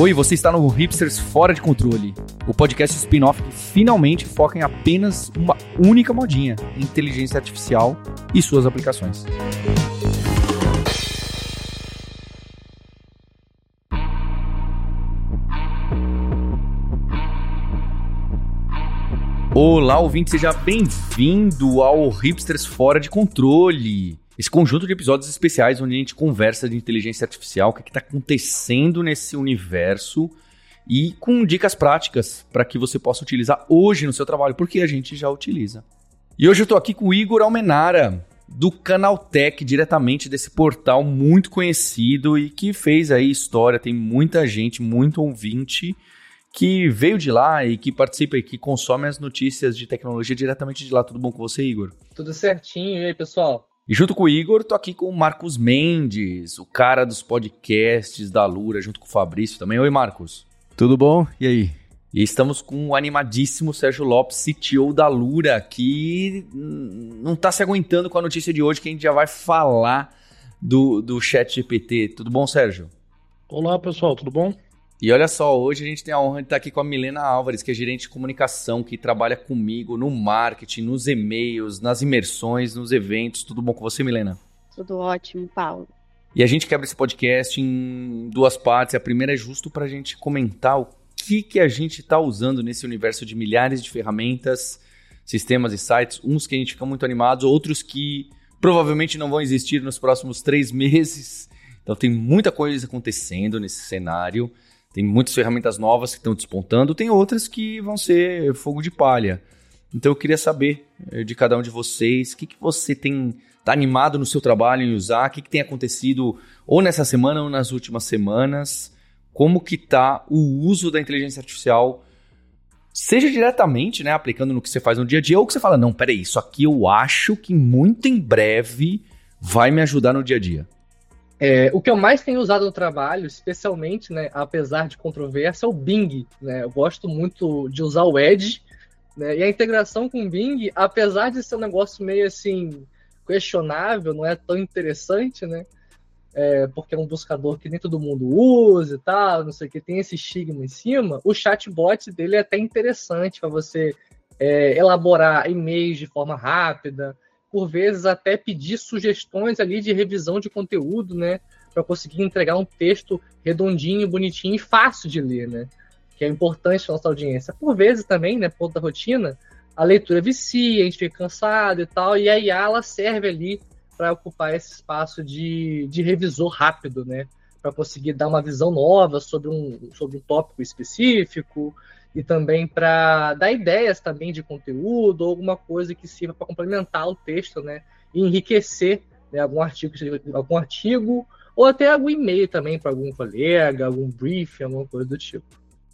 Oi, você está no Hipsters Fora de Controle, o podcast spin-off que finalmente foca em apenas uma única modinha: inteligência artificial e suas aplicações. Olá, ouvinte, seja bem-vindo ao Hipsters Fora de Controle. Esse conjunto de episódios especiais onde a gente conversa de inteligência artificial, o que está acontecendo nesse universo e com dicas práticas para que você possa utilizar hoje no seu trabalho, porque a gente já utiliza. E hoje eu estou aqui com o Igor Almenara, do Canaltech, diretamente desse portal muito conhecido e que fez aí história, tem muita gente, muito ouvinte que veio de lá e que participa e que consome as notícias de tecnologia diretamente de lá. Tudo bom com você, Igor? Tudo certinho. E aí, pessoal? E junto com o Igor, tô aqui com o Marcos Mendes, o cara dos podcasts da Lura, junto com o Fabrício também. Oi, Marcos. Tudo bom? E aí? E estamos com o animadíssimo Sérgio Lopes, CTO da Lura, que não tá se aguentando com a notícia de hoje, que a gente já vai falar do, do chat GPT. Tudo bom, Sérgio? Olá, pessoal, tudo bom? E olha só, hoje a gente tem a honra de estar aqui com a Milena Álvares, que é gerente de comunicação, que trabalha comigo no marketing, nos e-mails, nas imersões, nos eventos. Tudo bom com você, Milena? Tudo ótimo, Paulo. E a gente quebra esse podcast em duas partes. A primeira é justo para a gente comentar o que, que a gente está usando nesse universo de milhares de ferramentas, sistemas e sites. Uns que a gente fica muito animados, outros que provavelmente não vão existir nos próximos três meses. Então tem muita coisa acontecendo nesse cenário. Tem muitas ferramentas novas que estão despontando, tem outras que vão ser fogo de palha. Então eu queria saber eh, de cada um de vocês, o que, que você tem tá animado no seu trabalho em usar, o que, que tem acontecido ou nessa semana ou nas últimas semanas, como que tá o uso da inteligência artificial, seja diretamente, né, aplicando no que você faz no dia a dia, ou que você fala, não, peraí, isso aqui eu acho que muito em breve vai me ajudar no dia a dia. É, o que eu mais tenho usado no trabalho, especialmente, né, apesar de controvérsia, é o Bing. Né? Eu gosto muito de usar o Edge. Né? E a integração com o Bing, apesar de ser um negócio meio assim questionável, não é tão interessante, né? É, porque é um buscador que nem todo mundo usa e tal, não sei o que, tem esse estigma em cima. O chatbot dele é até interessante para você é, elaborar e-mails de forma rápida, por vezes até pedir sugestões ali de revisão de conteúdo, né? Para conseguir entregar um texto redondinho, bonitinho e fácil de ler, né? Que é importante para nossa audiência. Por vezes também, né, ponto da rotina, a leitura vicia, a gente fica cansado e tal, e a IA ela serve ali para ocupar esse espaço de, de revisor rápido, né? Para conseguir dar uma visão nova sobre um, sobre um tópico específico, e também para dar ideias também de conteúdo, ou alguma coisa que sirva para complementar o texto, né? E enriquecer né, algum artigo, algum artigo, ou até algum e-mail também para algum colega, algum briefing, alguma coisa do tipo.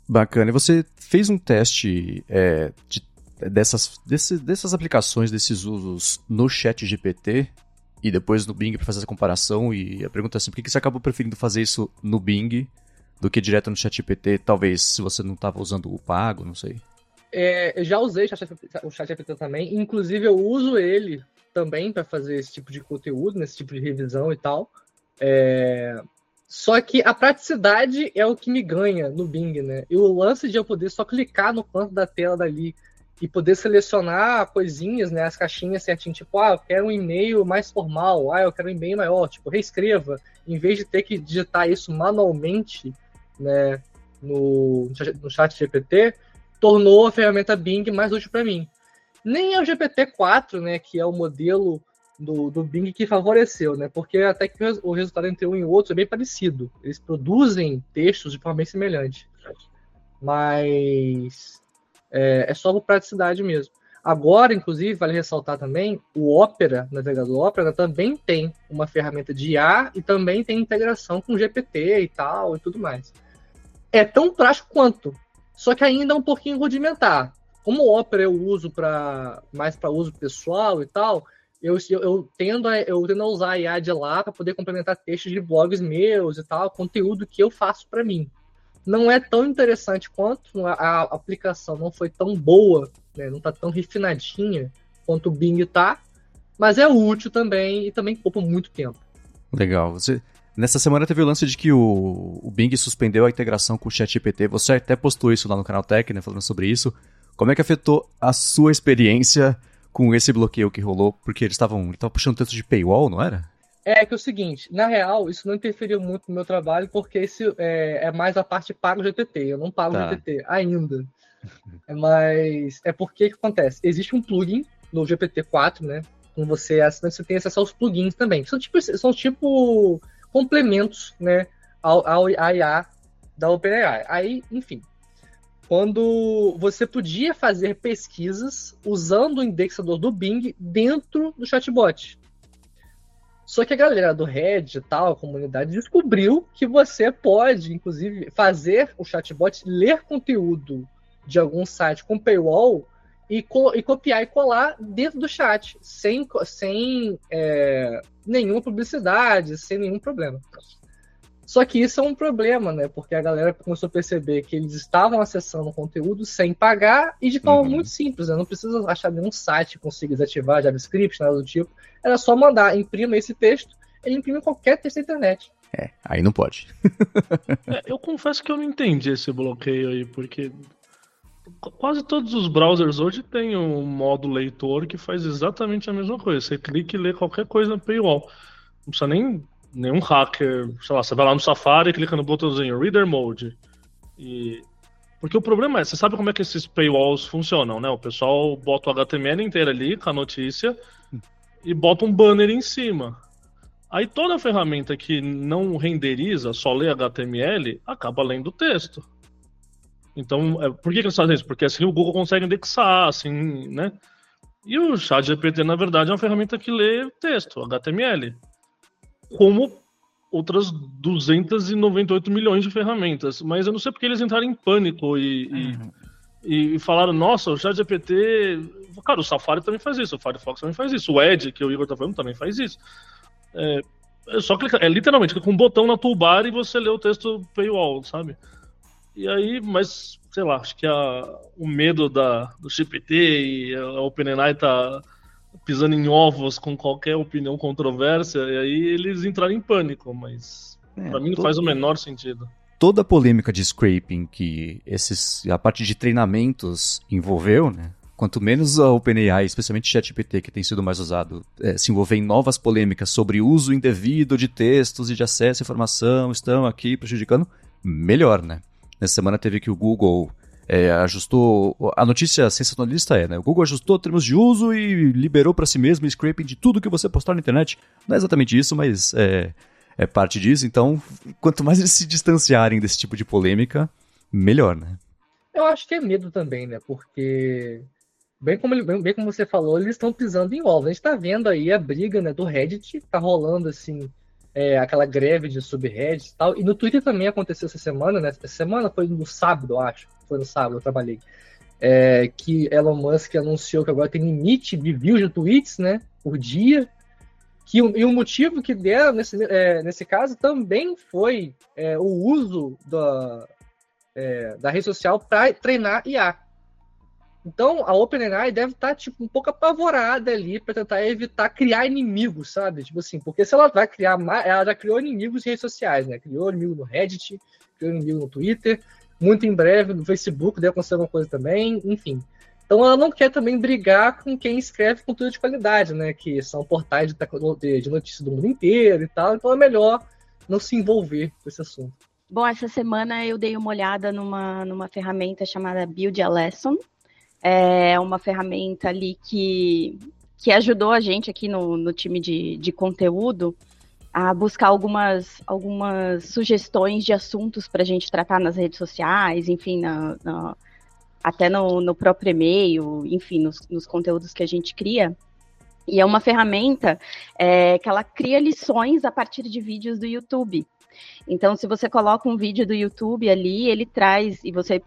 Bacana. E você fez um teste é, de, dessas, desse, dessas aplicações, desses usos no chat GPT e depois no Bing para fazer essa comparação? E a pergunta é assim, por que você acabou preferindo fazer isso no Bing do que direto no ChatGPT, talvez se você não estava usando o pago, não sei. É, eu já usei o ChatGPT também, inclusive eu uso ele também para fazer esse tipo de conteúdo, nesse tipo de revisão e tal. É... Só que a praticidade é o que me ganha no Bing, né? E o lance de eu poder só clicar no canto da tela dali e poder selecionar coisinhas, né, as caixinhas certinho, tipo, ah, eu quero um e-mail mais formal, ah, eu quero um e-mail maior, tipo, reescreva, em vez de ter que digitar isso manualmente, né, no, no chat GPT, tornou a ferramenta Bing mais útil para mim. Nem é o GPT-4, né, que é o modelo do, do Bing que favoreceu, né, porque até que o resultado entre um e outro é bem parecido. Eles produzem textos de forma bem semelhante. Mas é, é só por praticidade mesmo. Agora, inclusive, vale ressaltar também, o Opera, navegador Opera, também tem uma ferramenta de IA e também tem integração com GPT e tal e tudo mais é tão prático quanto, só que ainda é um pouquinho rudimentar. Como o Opera eu uso para mais para uso pessoal e tal, eu, eu, eu, tendo a, eu tendo a usar a IA de lá para poder complementar textos de blogs meus e tal, conteúdo que eu faço para mim. Não é tão interessante quanto a, a aplicação não foi tão boa, né, não está tão refinadinha quanto o Bing tá, mas é útil também e também poupa muito tempo. Legal. Você Nessa semana teve o lance de que o, o Bing suspendeu a integração com o ChatGPT. Você até postou isso lá no canal Tech, né, falando sobre isso. Como é que afetou a sua experiência com esse bloqueio que rolou? Porque eles estavam puxando tanto de paywall, não era? É que é o seguinte, na real, isso não interferiu muito no meu trabalho, porque esse é, é mais a parte pago GTT. Eu não pago tá. GTT ainda. É Mas é porque que acontece? Existe um plugin no GPT-4, né? Quando você assina, você tem acesso aos plugins também. São tipo, são tipo complementos, né? Ao, ao IA da OpenAI. Aí, enfim, quando você podia fazer pesquisas usando o indexador do Bing dentro do chatbot. Só que a galera do Reddit e tal, a comunidade, descobriu que você pode, inclusive, fazer o chatbot ler conteúdo de algum site com paywall e, co e copiar e colar dentro do chat, sem, sem é, nenhuma publicidade, sem nenhum problema. Só que isso é um problema, né? Porque a galera começou a perceber que eles estavam acessando o conteúdo sem pagar e de forma uhum. muito simples, né? Não precisa achar nenhum site que consiga desativar JavaScript, nada do tipo. Era só mandar, imprima esse texto, ele imprime qualquer texto da internet. É, aí não pode. é, eu confesso que eu não entendi esse bloqueio aí, porque quase todos os browsers hoje têm um modo leitor que faz exatamente a mesma coisa. Você clica e lê qualquer coisa na paywall. Não precisa nem nenhum hacker, sei lá, você vai lá no Safari e clica no botãozinho Reader Mode. E porque o problema é, você sabe como é que esses paywalls funcionam, né? O pessoal bota o HTML inteiro ali com a notícia e bota um banner em cima. Aí toda ferramenta que não renderiza, só lê HTML, acaba lendo o texto. Então, é, por que, que eles fazem isso? Porque assim o Google consegue indexar, assim, né? E o ChatGPT, na verdade, é uma ferramenta que lê texto, HTML como outras 298 milhões de ferramentas. Mas eu não sei porque eles entraram em pânico e, uhum. e, e, falaram, nossa, o ChatGPT. Cara, o Safari também faz isso, o Firefox também faz isso, o Edge, que o Igor tá falando, também faz isso. É, é só clicar, é literalmente, com um botão na toolbar e você lê o texto paywall, sabe? E aí, mas, sei lá, acho que a, o medo da, do GPT e a OpenAI tá pisando em ovos com qualquer opinião controversa, e aí eles entraram em pânico, mas é, para mim não faz o menor sentido. Toda a polêmica de scraping que esses, a parte de treinamentos envolveu, né? Quanto menos a OpenAI, especialmente ChatGPT, que tem sido mais usado, é, se envolver em novas polêmicas sobre uso indevido de textos e de acesso à informação, estão aqui prejudicando, melhor, né? Nessa semana teve que o Google é, ajustou. A notícia sensacionalista é, né? O Google ajustou termos de uso e liberou para si mesmo scraping de tudo que você postar na internet. Não é exatamente isso, mas é, é parte disso. Então, quanto mais eles se distanciarem desse tipo de polêmica, melhor, né? Eu acho que é medo também, né? Porque, bem como, bem, bem como você falou, eles estão pisando em ovos. A gente está vendo aí a briga né, do Reddit, tá rolando assim é, aquela greve de subreddit e tal. E no Twitter também aconteceu essa semana, né? Essa semana foi no sábado, acho. Foi no sábado, eu trabalhei. É, que Elon Musk anunciou que agora tem limite de views de tweets, né? Por dia. Que, e o motivo que deram nesse, é, nesse caso também foi é, o uso da, é, da rede social para treinar IA. Então, a OpenAI deve estar, tá, tipo, um pouco apavorada ali para tentar evitar criar inimigos, sabe? Tipo assim, porque se ela vai criar ela já criou inimigos em redes sociais, né? Criou inimigo no Reddit, criou inimigo no Twitter, muito em breve no Facebook deve acontecer alguma coisa também, enfim. Então ela não quer também brigar com quem escreve conteúdo de qualidade, né? Que são portais de, de notícias do mundo inteiro e tal. Então é melhor não se envolver com esse assunto. Bom, essa semana eu dei uma olhada numa, numa ferramenta chamada Build a Lesson, é uma ferramenta ali que, que ajudou a gente aqui no, no time de, de conteúdo a buscar algumas, algumas sugestões de assuntos para a gente tratar nas redes sociais, enfim, na, na, até no, no próprio e-mail, enfim, nos, nos, conteúdos que a gente cria. E é uma ferramenta é, que ela cria lições a partir de vídeos do YouTube. Então, se você coloca um vídeo do YouTube ali, ele traz, e você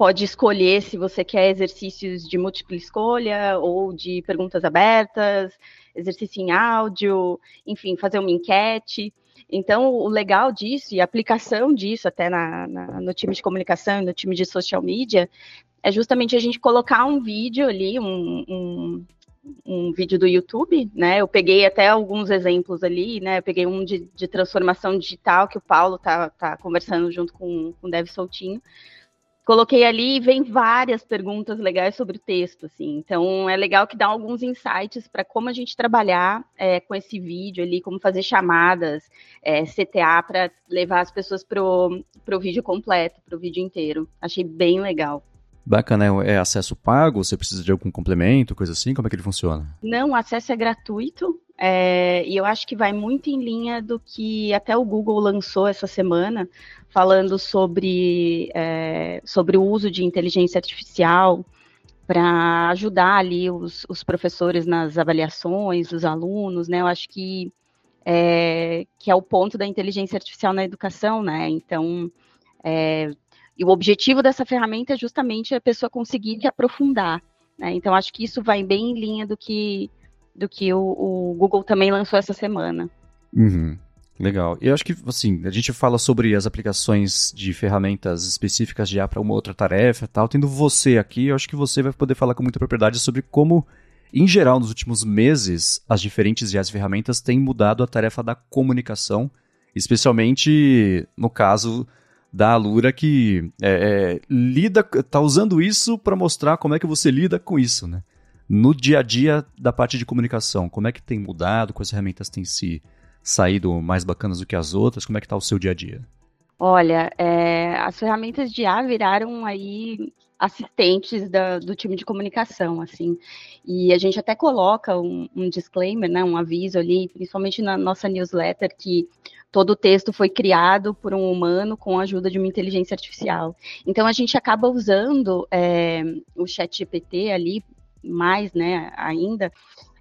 pode escolher se você quer exercícios de múltipla escolha ou de perguntas abertas, exercício em áudio, enfim, fazer uma enquete. Então, o legal disso e a aplicação disso até na, na, no time de comunicação e no time de social media é justamente a gente colocar um vídeo ali, um, um, um vídeo do YouTube, né? Eu peguei até alguns exemplos ali, né? Eu peguei um de, de transformação digital que o Paulo tá, tá conversando junto com, com o Dev Soltinho. Coloquei ali e vem várias perguntas legais sobre o texto, assim. Então é legal que dá alguns insights para como a gente trabalhar é, com esse vídeo ali, como fazer chamadas, é, CTA para levar as pessoas pro, pro vídeo completo, pro vídeo inteiro. Achei bem legal. Bacana, é acesso pago? Você precisa de algum complemento, coisa assim? Como é que ele funciona? Não, o acesso é gratuito. É, e eu acho que vai muito em linha do que até o Google lançou essa semana, falando sobre, é, sobre o uso de inteligência artificial para ajudar ali os, os, professores nas avaliações dos alunos, né? Eu acho que é, que é o ponto da inteligência artificial na educação, né? Então, é, e o objetivo dessa ferramenta é justamente a pessoa conseguir se aprofundar. Né? Então, acho que isso vai bem em linha do que, do que o, o Google também lançou essa semana. Uhum. Legal. Eu acho que, assim, a gente fala sobre as aplicações de ferramentas específicas de IA para uma outra tarefa tal. Tendo você aqui, eu acho que você vai poder falar com muita propriedade sobre como, em geral, nos últimos meses, as diferentes IAs ferramentas têm mudado a tarefa da comunicação, especialmente no caso da Alura que é, é, lida, tá usando isso para mostrar como é que você lida com isso, né? No dia a dia da parte de comunicação, como é que tem mudado, quais ferramentas têm se saído mais bacanas do que as outras, como é que tá o seu dia a dia? Olha, é, as ferramentas de A viraram aí assistentes da, do time de comunicação, assim. E a gente até coloca um, um, disclaimer, né, um aviso ali, principalmente na nossa newsletter, que todo o texto foi criado por um humano com a ajuda de uma inteligência artificial. Então a gente acaba usando é, o chat GPT ali, mais, né, ainda,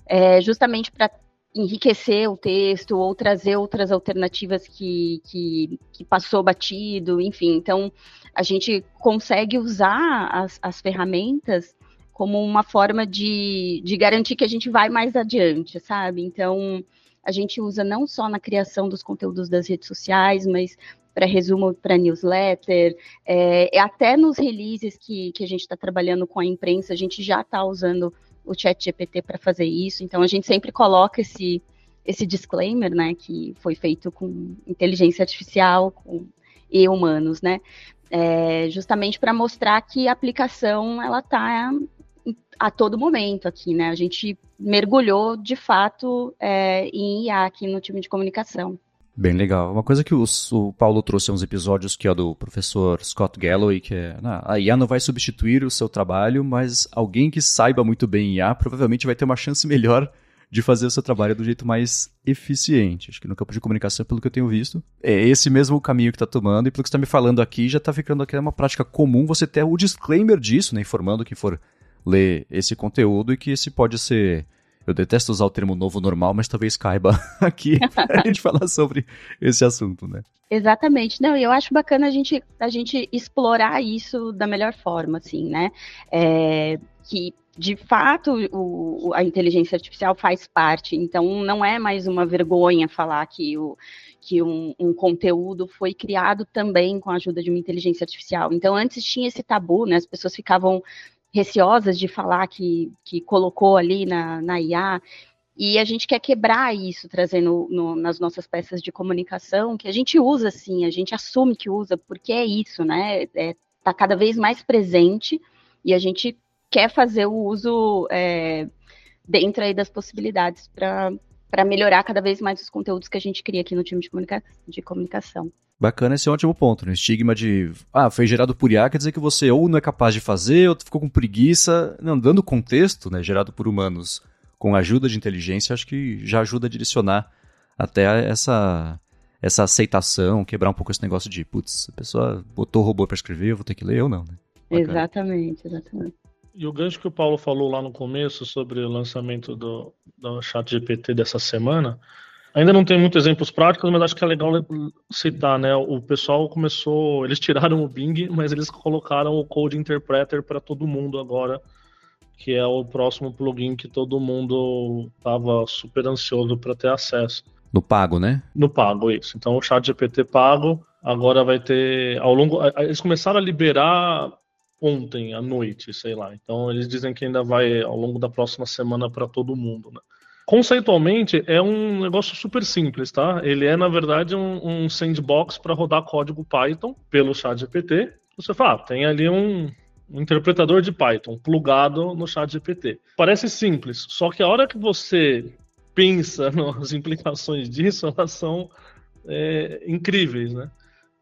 é, justamente para enriquecer o texto ou trazer outras alternativas que, que, que, passou batido, enfim. Então, a gente consegue usar as, as ferramentas como uma forma de, de garantir que a gente vai mais adiante, sabe? Então, a gente usa não só na criação dos conteúdos das redes sociais, mas para resumo para newsletter, é, até nos releases que, que a gente está trabalhando com a imprensa, a gente já está usando o chat GPT para fazer isso, então a gente sempre coloca esse, esse disclaimer, né, que foi feito com inteligência artificial com, e humanos, né, é, justamente para mostrar que a aplicação ela está a todo momento aqui, né? A gente mergulhou de fato é, em IA aqui no time de comunicação. Bem legal. Uma coisa que o, o Paulo trouxe uns episódios que é do professor Scott Galloway, que é ah, a IA não vai substituir o seu trabalho, mas alguém que saiba muito bem IA provavelmente vai ter uma chance melhor de fazer o seu trabalho do jeito mais eficiente. Acho que no campo de comunicação, pelo que eu tenho visto, é esse mesmo caminho que está tomando, e pelo que você está me falando aqui, já está ficando aqui uma prática comum você ter o disclaimer disso, né, informando que for ler esse conteúdo e que esse pode ser. Eu detesto usar o termo novo normal, mas talvez caiba aqui a gente falar sobre esse assunto, né? Exatamente. Não, eu acho bacana a gente, a gente explorar isso da melhor forma, assim, né? É, que de fato o, a inteligência artificial faz parte, então não é mais uma vergonha falar que, o, que um, um, conteúdo foi criado também com a ajuda de uma inteligência artificial. Então antes tinha esse tabu, né? As pessoas ficavam receosas de falar que, que colocou ali na, na IA. E a gente quer quebrar isso, trazendo no, nas nossas peças de comunicação, que a gente usa sim, a gente assume que usa, porque é isso, né? Está é, tá cada vez mais presente e a gente quer fazer o uso é, dentro aí das possibilidades para melhorar cada vez mais os conteúdos que a gente cria aqui no time de, comunica de comunicação. Bacana, esse é um ótimo ponto, né? Estigma de, ah, foi gerado por IA, quer dizer que você ou não é capaz de fazer, ou ficou com preguiça. Não, dando contexto, né, gerado por humanos com ajuda de inteligência, acho que já ajuda a direcionar até essa, essa aceitação, quebrar um pouco esse negócio de, putz, a pessoa botou o robô para escrever, eu vou ter que ler ou não, né? Exatamente, exatamente. E o gancho que o Paulo falou lá no começo sobre o lançamento do, do chat GPT dessa semana, Ainda não tem muitos exemplos práticos, mas acho que é legal citar, né? O pessoal começou, eles tiraram o Bing, mas eles colocaram o Code Interpreter para todo mundo agora, que é o próximo plugin que todo mundo estava super ansioso para ter acesso. No pago, né? No pago, isso. Então o Chat GPT pago agora vai ter ao longo, eles começaram a liberar ontem à noite, sei lá. Então eles dizem que ainda vai ao longo da próxima semana para todo mundo, né? Conceitualmente é um negócio super simples, tá? Ele é na verdade um, um sandbox para rodar código Python pelo ChatGPT. Você fala, ah, tem ali um, um interpretador de Python plugado no ChatGPT. Parece simples, só que a hora que você pensa nas implicações disso, elas são é, incríveis, né?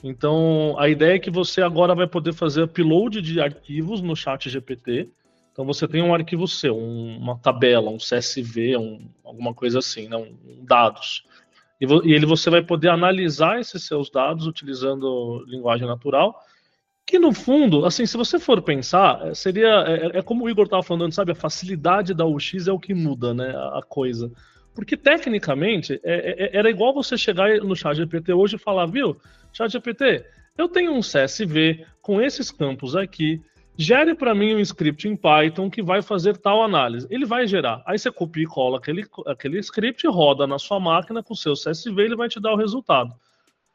Então, a ideia é que você agora vai poder fazer upload de arquivos no chat GPT. Então, você tem um arquivo seu, um, uma tabela, um CSV, um, alguma coisa assim, né? um, dados. E, e, ele você vai poder analisar esses seus dados utilizando linguagem natural. Que no fundo, assim, se você for pensar, é, seria. É, é como o Igor estava falando, sabe? A facilidade da UX é o que muda, né? A, a coisa. Porque tecnicamente é, é, era igual você chegar no chat GPT hoje e falar, viu, chat GPT, eu tenho um CSV com esses campos aqui, gere para mim um script em Python que vai fazer tal análise. Ele vai gerar. Aí você copia e cola aquele, aquele script, roda na sua máquina com o seu CSV, ele vai te dar o resultado.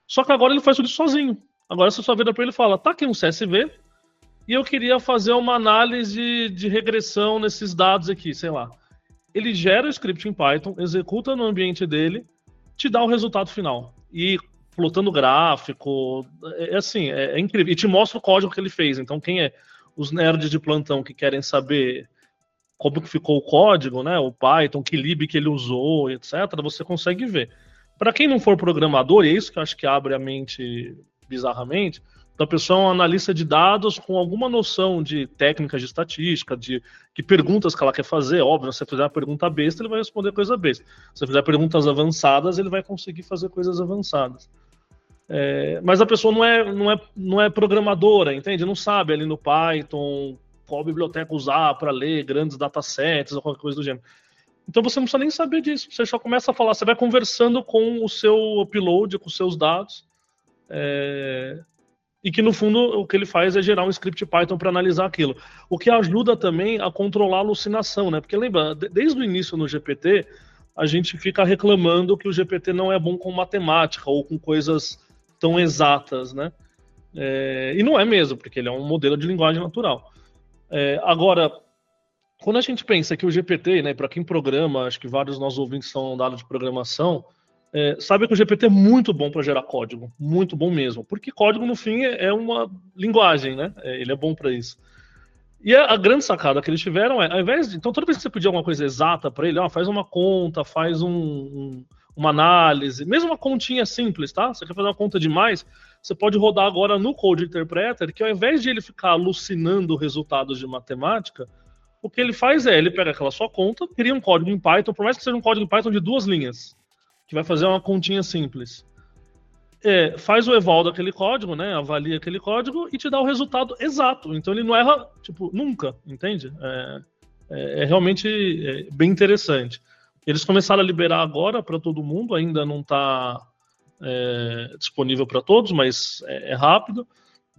Só que agora ele faz tudo sozinho. Agora você só vira para ele e fala, tá aqui um CSV, e eu queria fazer uma análise de regressão nesses dados aqui, sei lá ele gera o script em Python, executa no ambiente dele, te dá o resultado final. E plotando gráfico, é, é assim, é, é, incrível. E te mostra o código que ele fez. Então, quem é os nerds de plantão que querem saber como que ficou o código, né, o Python, que lib que ele usou, etc., você consegue ver. Para quem não for programador, e é isso que eu acho que abre a mente bizarramente, então a pessoa é um analista de dados com alguma noção de técnicas de estatística, de que perguntas que ela quer fazer. Óbvio, se você fizer uma pergunta besta, ele vai responder coisa besta. Se você fizer perguntas avançadas, ele vai conseguir fazer coisas avançadas. É, mas a pessoa não é, não, é, não é programadora, entende? Não sabe ali no Python qual biblioteca usar para ler grandes datasets ou qualquer coisa do gênero. Então você não precisa nem saber disso. Você só começa a falar, você vai conversando com o seu upload, com os seus dados. É, e que no fundo o que ele faz é gerar um script Python para analisar aquilo. O que ajuda também a controlar a alucinação, né? Porque lembra, desde o início no GPT, a gente fica reclamando que o GPT não é bom com matemática ou com coisas tão exatas, né? É, e não é mesmo, porque ele é um modelo de linguagem natural. É, agora, quando a gente pensa que o GPT, né, para quem programa, acho que vários dos nossos ouvintes são da área de programação, é, sabe que o GPT é muito bom para gerar código, muito bom mesmo, porque código no fim é, é uma linguagem, né? É, ele é bom para isso. E a, a, grande sacada que eles tiveram é, ao invés de, então toda vez que você pedir alguma coisa exata para ele, ó, faz uma conta, faz um, um, uma análise, mesmo uma continha simples, tá? Você quer fazer uma conta demais, você pode rodar agora no Code Interpreter, que ao invés de ele ficar alucinando resultados de matemática, o que ele faz é, ele pega aquela sua conta, cria um código em Python, por mais que seja um código em Python de duas linhas que vai fazer uma continha simples. É, faz o eval daquele código, né? Avalia aquele código e te dá o resultado exato. Então ele não erra, tipo, nunca, entende? É, é, é realmente é, bem interessante. Eles começaram a liberar agora para todo mundo, ainda não está é, disponível para todos, mas é, é, rápido.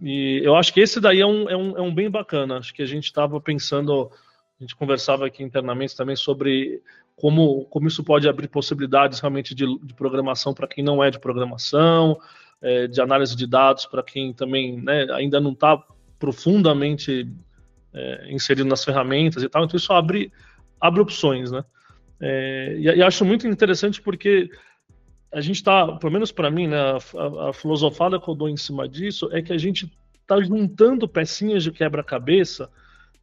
E eu acho que esse daí é um, é um, é um bem bacana. Acho que a gente estava pensando, a gente conversava aqui internamente também sobre como, como isso pode abrir possibilidades realmente de, de programação para quem não é de programação, é, de análise de dados para quem também né, ainda não está profundamente é, inserido nas ferramentas e tal. Então isso abre, abre opções, né? É, e, e, acho muito interessante porque a gente está, pelo menos para mim, né, a, a, filosofada que eu dou em cima disso é que a gente está juntando pecinhas de quebra-cabeça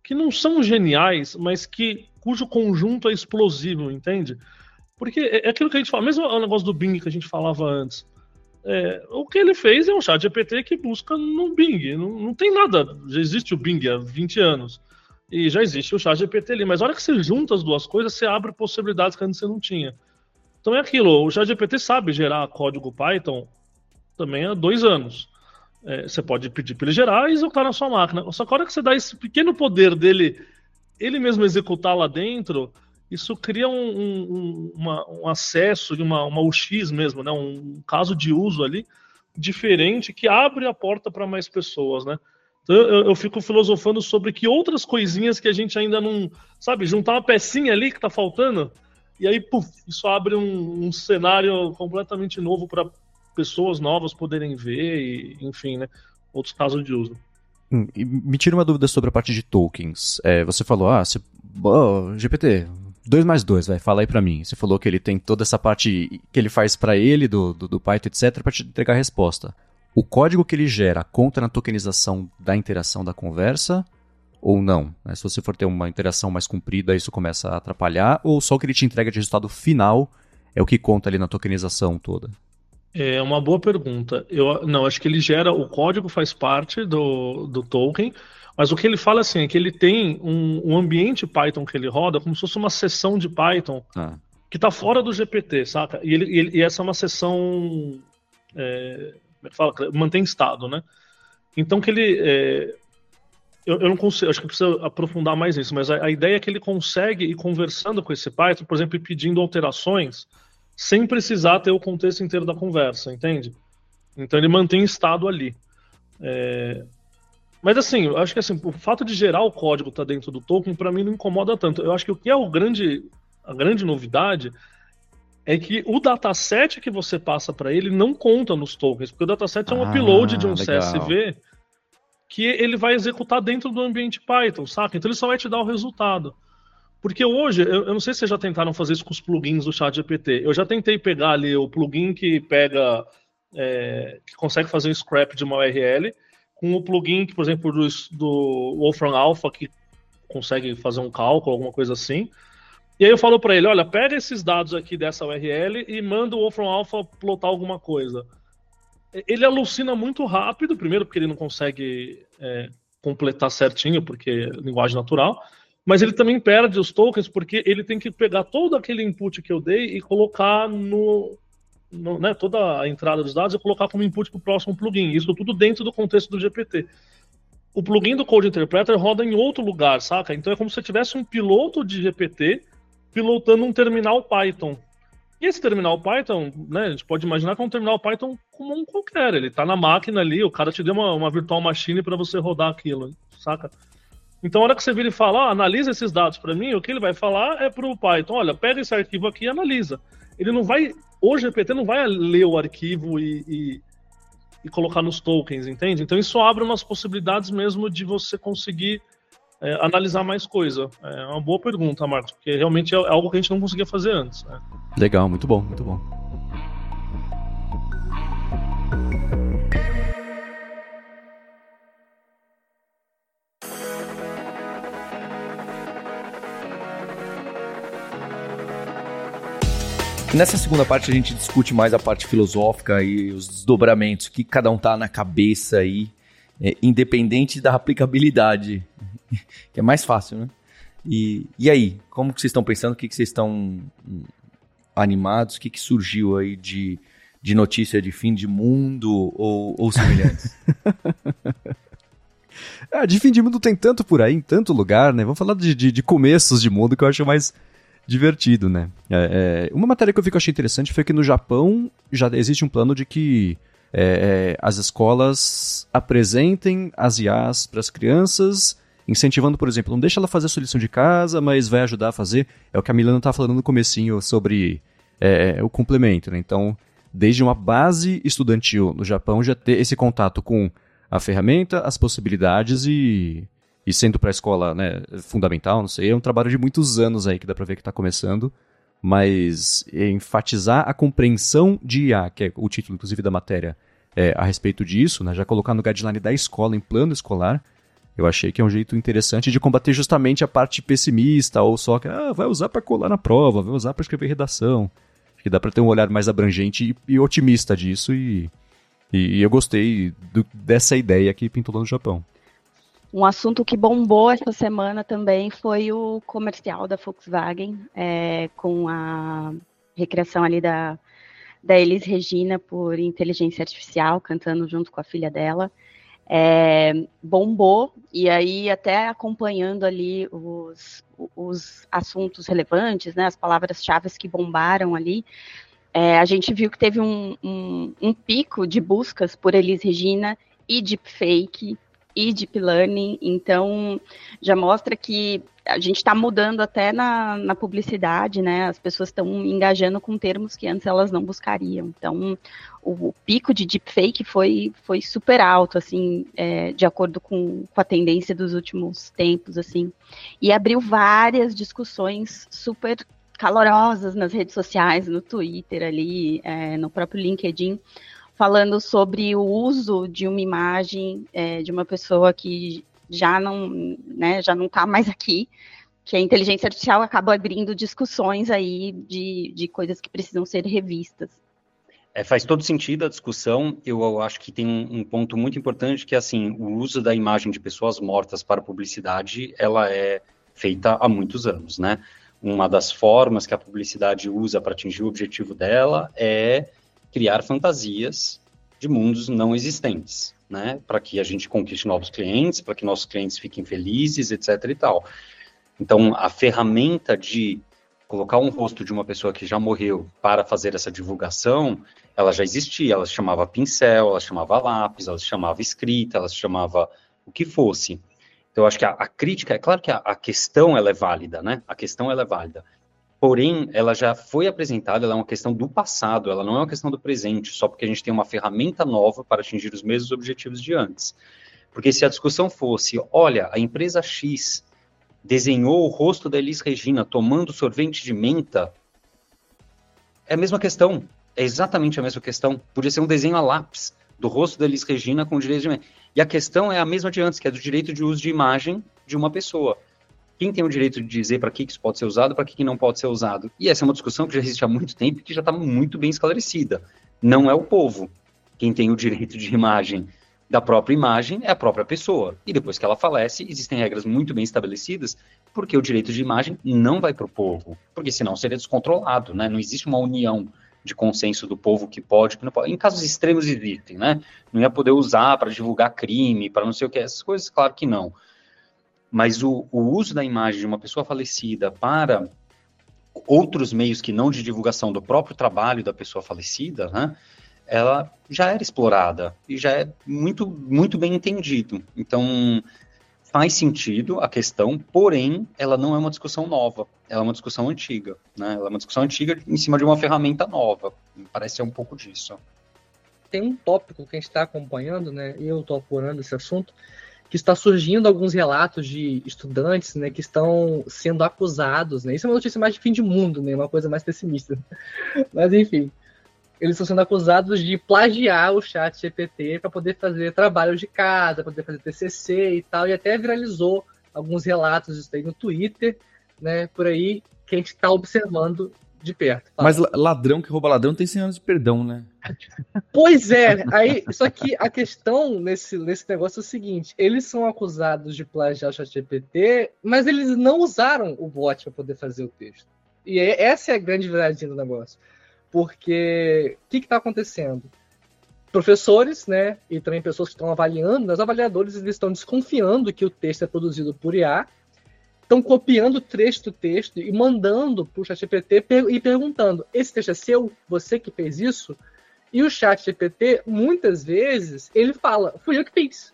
que não são geniais, mas que cujo conjunto é explosivo, entende? Porque é, é aquilo que a gente fala, mesmo o negócio do Bing que a gente falava antes. É, o que ele fez é um chat GPT que busca no Bing. Não, não, tem nada. Já existe o Bing há 20 anos. E já existe o chat GPT ali. Mas a hora que você junta as duas coisas, você abre possibilidades que antes você não tinha. Então é aquilo. O chat GPT sabe gerar código Python também há dois anos. É, você pode pedir para ele gerar e executar na sua máquina. Só que a hora que você dá esse pequeno poder dele, ele mesmo executar lá dentro, isso cria um, um, uma, um acesso uma, uma UX mesmo, né? um caso de uso ali diferente que abre a porta para mais pessoas, né? Então eu, eu, fico filosofando sobre que outras coisinhas que a gente ainda não. Sabe, juntar uma pecinha ali que está faltando, e aí, puf, isso abre um, um cenário completamente novo para pessoas novas poderem ver, e, enfim, né? Outros casos de uso. Hum, me tira uma dúvida sobre a parte de tokens. É, você falou, ah, você, oh, GPT, 2 mais 2, vai, fala aí pra mim. Você falou que ele tem toda essa parte que ele faz para ele, do, do, do, Python, etc, para te entregar a resposta. O código que ele gera conta na tokenização da interação da conversa ou não? Né? Se você for ter uma interação mais comprida, isso começa a atrapalhar, ou só o que ele te entrega de resultado final é o que conta ali na tokenização toda? É uma boa pergunta. Eu não acho que ele gera o código faz parte do, do token, mas o que ele fala assim é que ele tem um, um ambiente Python que ele roda como se fosse uma sessão de Python ah. que está fora do GPT, saca? E, ele, e, essa é uma sessão é, fala? mantém estado, né? Então que ele é, eu, eu, não consigo, acho que precisa aprofundar mais isso, mas a, a, ideia é que ele consegue ir conversando com esse Python, por exemplo, pedindo alterações sem precisar ter o contexto inteiro da conversa, entende? Então ele mantém estado ali. É... Mas assim, eu acho que assim, o fato de gerar o código estar tá dentro do token, para mim não incomoda tanto. Eu acho que o que é o grande, a grande novidade é que o dataset que você passa para ele não conta nos tokens, porque o dataset é um ah, upload de um legal. CSV que ele vai executar dentro do ambiente Python, saca? Então ele só vai te dar o resultado. Porque hoje, eu, eu, não sei se vocês já tentaram fazer isso com os plugins do chat GPT. Eu já tentei pegar ali o plugin que pega, é, que consegue fazer um scrap de uma URL, com o plugin que, por exemplo, do, do Wolfram Alpha, que consegue fazer um cálculo, alguma coisa assim. E aí eu falo para ele, olha, pega esses dados aqui dessa URL e manda o Wolfram Alpha plotar alguma coisa. Ele alucina muito rápido, primeiro porque ele não consegue é, completar certinho, porque é linguagem natural mas ele também perde os tokens porque ele tem que pegar todo aquele input que eu dei e colocar no, no né, toda a entrada dos dados e colocar como input para o próximo plugin. Isso tudo dentro do contexto do GPT. O plugin do Code Interpreter roda em outro lugar, saca? Então é como se você tivesse um piloto de GPT pilotando um terminal Python. E esse terminal Python, né, a gente pode imaginar que é um terminal Python comum qualquer. Ele está na máquina ali, o cara te deu uma, uma virtual machine para você rodar aquilo, saca? Então, a hora que você vira e fala, ah, analisa esses dados para mim, o que ele vai falar é para o Python, olha, pega esse arquivo aqui e analisa. Ele não vai, o GPT não vai ler o arquivo e, e, e colocar nos tokens, entende? Então, isso abre umas possibilidades mesmo de você conseguir é, analisar mais coisa. É uma boa pergunta, Marcos, porque realmente é algo que a gente não conseguia fazer antes. Né? Legal, muito bom, muito bom. Nessa segunda parte a gente discute mais a parte filosófica e os desdobramentos, que cada um tá na cabeça aí, é, independente da aplicabilidade, que é mais fácil, né? E, e aí, como que vocês estão pensando? O que, que vocês estão hum, animados? O que, que surgiu aí de, de notícia de fim de mundo ou, ou semelhantes? ah, de fim de mundo tem tanto por aí, em tanto lugar, né? Vamos falar de, de, de começos de mundo que eu acho mais divertido, né? É, é, uma matéria que eu eu achei interessante foi que no Japão já existe um plano de que é, é as escolas apresentem as IAs para as crianças, incentivando, por exemplo, não deixa ela fazer a sua lição de casa, mas vai ajudar a fazer. É o que a Milana estava falando no comecinho sobre é, o complemento, né? Então, desde uma base estudantil no Japão já ter esse contato com a ferramenta, as possibilidades e e sendo para a escola né, fundamental, não sei, é um trabalho de muitos anos aí que dá para ver que está começando, mas enfatizar a compreensão de IA, que é o título inclusive da matéria, é, a respeito disso, né, já colocar no guideline da escola, em plano escolar, eu achei que é um jeito interessante de combater justamente a parte pessimista, ou só que ah, vai usar para colar na prova, vai usar para escrever redação. Acho que dá para ter um olhar mais abrangente e, e otimista disso, e, e, e eu gostei do, dessa ideia que pintou lá no Japão. Um assunto que bombou essa semana também foi o comercial da Volkswagen, é, com a recriação ali da, da Elis Regina por inteligência artificial, cantando junto com a filha dela. É, bombou, e aí até acompanhando ali os, os assuntos relevantes, né, as palavras-chave que bombaram ali, é, a gente viu que teve um, um, um pico de buscas por Elis Regina e deepfake e Deep Learning, então já mostra que a gente está mudando até na, na, publicidade, né? As pessoas estão engajando com termos que antes elas não buscariam. Então, o, o pico de deepfake foi, foi super alto, assim, é, de acordo com, com, a tendência dos últimos tempos, assim. E abriu várias discussões super calorosas nas redes sociais, no Twitter ali, é, no próprio LinkedIn, falando sobre o uso de uma imagem é, de uma pessoa que já não, né, já não está mais aqui, que a inteligência artificial acaba abrindo discussões aí de, de coisas que precisam ser revistas. É, faz todo sentido a discussão. Eu acho que tem um, um, ponto muito importante que é assim, o uso da imagem de pessoas mortas para publicidade, ela é feita há muitos anos, né? Uma das formas que a publicidade usa para atingir o objetivo dela é criar fantasias de mundos não existentes né, para que a gente conquiste novos clientes, para que nossos clientes fiquem felizes, etc. e tal. Então, a ferramenta de colocar um rosto de uma pessoa que já morreu para fazer essa divulgação, ela já existia, ela chamava pincel, ela chamava lápis, ela chamava escrita, ela chamava o que fosse. Então, eu acho que a, a crítica, é claro que a, a, questão ela é válida, né? A questão ela é válida porém ela já foi apresentada, ela é uma questão do passado, ela não é uma questão do presente, só porque a gente tem uma ferramenta nova para atingir os mesmos objetivos de antes. Porque se a discussão fosse, olha, a empresa X desenhou o rosto da Elis Regina tomando sorvete de menta, é a mesma questão, é exatamente a mesma questão. Podia ser um desenho a lápis do rosto da Elis Regina com direito de menta. E a questão é a mesma de antes, que é do direito de uso de imagem de uma pessoa quem tem o direito de dizer para que isso pode ser usado, para que, que não pode ser usado? E essa é uma discussão que já existe há muito tempo e que já está muito bem esclarecida. Não é o povo. Quem tem o direito de imagem da própria imagem é a própria pessoa. E depois que ela falece, existem regras muito bem estabelecidas, porque o direito de imagem não vai para o povo, porque senão seria descontrolado, né? Não existe uma união de consenso do povo que pode, que não pode. Em casos extremos existem, né? Não ia poder usar para divulgar crime, para não sei o que, essas coisas, claro que não. Mas o, o uso da imagem de uma pessoa falecida para outros meios que não de divulgação do próprio trabalho da pessoa falecida, né, ela já era explorada e já é muito, muito bem entendido. Então, faz sentido a questão, porém, ela não é uma discussão nova, ela é uma discussão antiga. Né? Ela é uma discussão antiga em cima de uma ferramenta nova. Parece ser um pouco disso. Tem um tópico que a gente está acompanhando, né? E eu estou apurando esse assunto, que está surgindo alguns relatos de estudantes, né, que estão sendo acusados, né? Isso é uma notícia mais de fim de mundo, né? Uma coisa mais pessimista. Mas enfim, eles estão sendo acusados de plagiar o chat GPT para poder fazer trabalho de casa, poder fazer TCC e tal, e até viralizou alguns relatos disso aí no Twitter, né, por aí, que a gente está observando de perto. Mas ladrão que rouba ladrão tem 100 anos de perdão, né? Pois é, aí, só que a questão nesse, nesse negócio é o seguinte: eles são acusados de plagiar o ChatGPT, mas eles não usaram o bot para poder fazer o texto. E é, essa é a grande verdade do negócio. Porque o que está acontecendo? Professores, né, e também pessoas que estão avaliando, os avaliadores eles estão desconfiando que o texto é produzido por IA estão copiando trecho do texto e mandando para o ChatGPT e perguntando: esse texto é seu? Você que fez isso? E o ChatGPT, muitas vezes, ele fala: fui eu que fiz.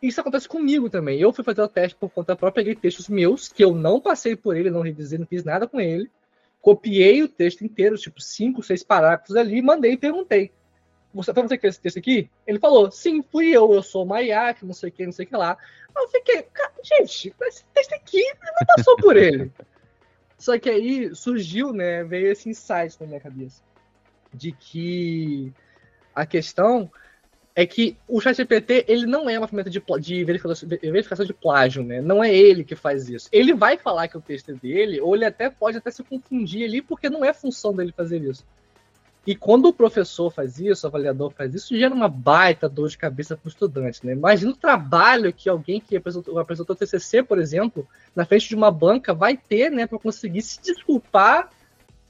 Isso acontece comigo também. Eu fui fazer o teste por conta própria, peguei textos meus, que eu não passei por ele, não revisei, não fiz nada com ele. Copiei o texto inteiro, tipo, cinco, seis parágrafos ali, mandei e perguntei você, foi você que esse texto aqui? Ele falou, sim, fui eu, eu sou o Maiak, não sei o que, não sei o que lá. Eu fiquei, gente, esse texto aqui não passou por ele. Só que aí surgiu, né, veio esse insight na minha cabeça, de que a questão é que o ChatGPT ele não é uma ferramenta de, de verificação, verificação, de plágio, né? Não é ele que faz isso. Ele vai falar que o texto é dele, ou ele até pode até se confundir ali, porque não é função dele fazer isso. E quando o professor faz isso, o avaliador faz isso, gera uma baita dor de cabeça para o estudante. Né? Imagina o trabalho que alguém que apresentou, apresentou TCC, por exemplo, na frente de uma banca, vai ter né, para conseguir se desculpar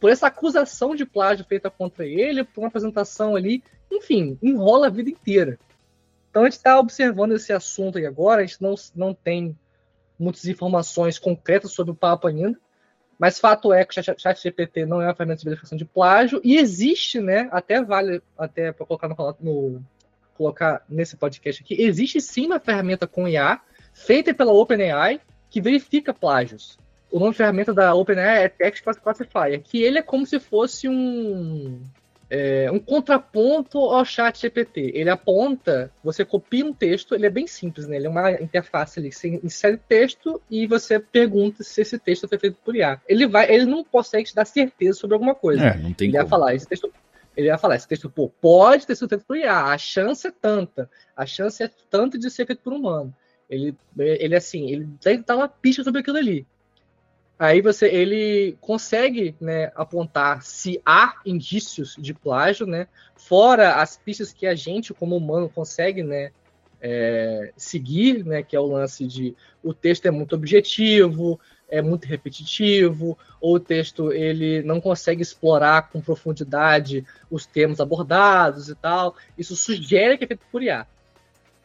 por essa acusação de plágio feita contra ele, por uma apresentação ali. Enfim, enrola a vida inteira. Então a gente está observando esse assunto aí agora, a gente não, não tem muitas informações concretas sobre o papo ainda, mas fato é que o ChatGPT não é uma ferramenta de verificação de plágio e existe, né? Até vale até para colocar no, no, colocar nesse podcast aqui, existe sim uma ferramenta com IA feita pela OpenAI que verifica plágios. O nome da ferramenta da OpenAI é Text Classifier, que ele é como se fosse um é, um contraponto ao chat GPT. Ele aponta, você copia um texto, ele é bem simples, né? Ele é uma interface ali, você insere texto e você pergunta se esse texto foi feito por IA. Ele vai, ele não consegue te dar certeza sobre alguma coisa. É, não tem ele como. vai falar, esse texto ele vai falar, esse texto pô, pode ter sido feito por IA, a chance é tanta, a chance é tanta de ser feito por humano. Ele, ele assim, ele dar uma pista sobre aquilo ali. Aí você, ele consegue né, apontar se há indícios de plágio, né? Fora as pistas que a gente, como humano, consegue, né? É, seguir, né? Que é o lance de o texto é muito objetivo, é muito repetitivo, ou o texto ele não consegue explorar com profundidade os temas abordados e tal. Isso sugere que é feito por IA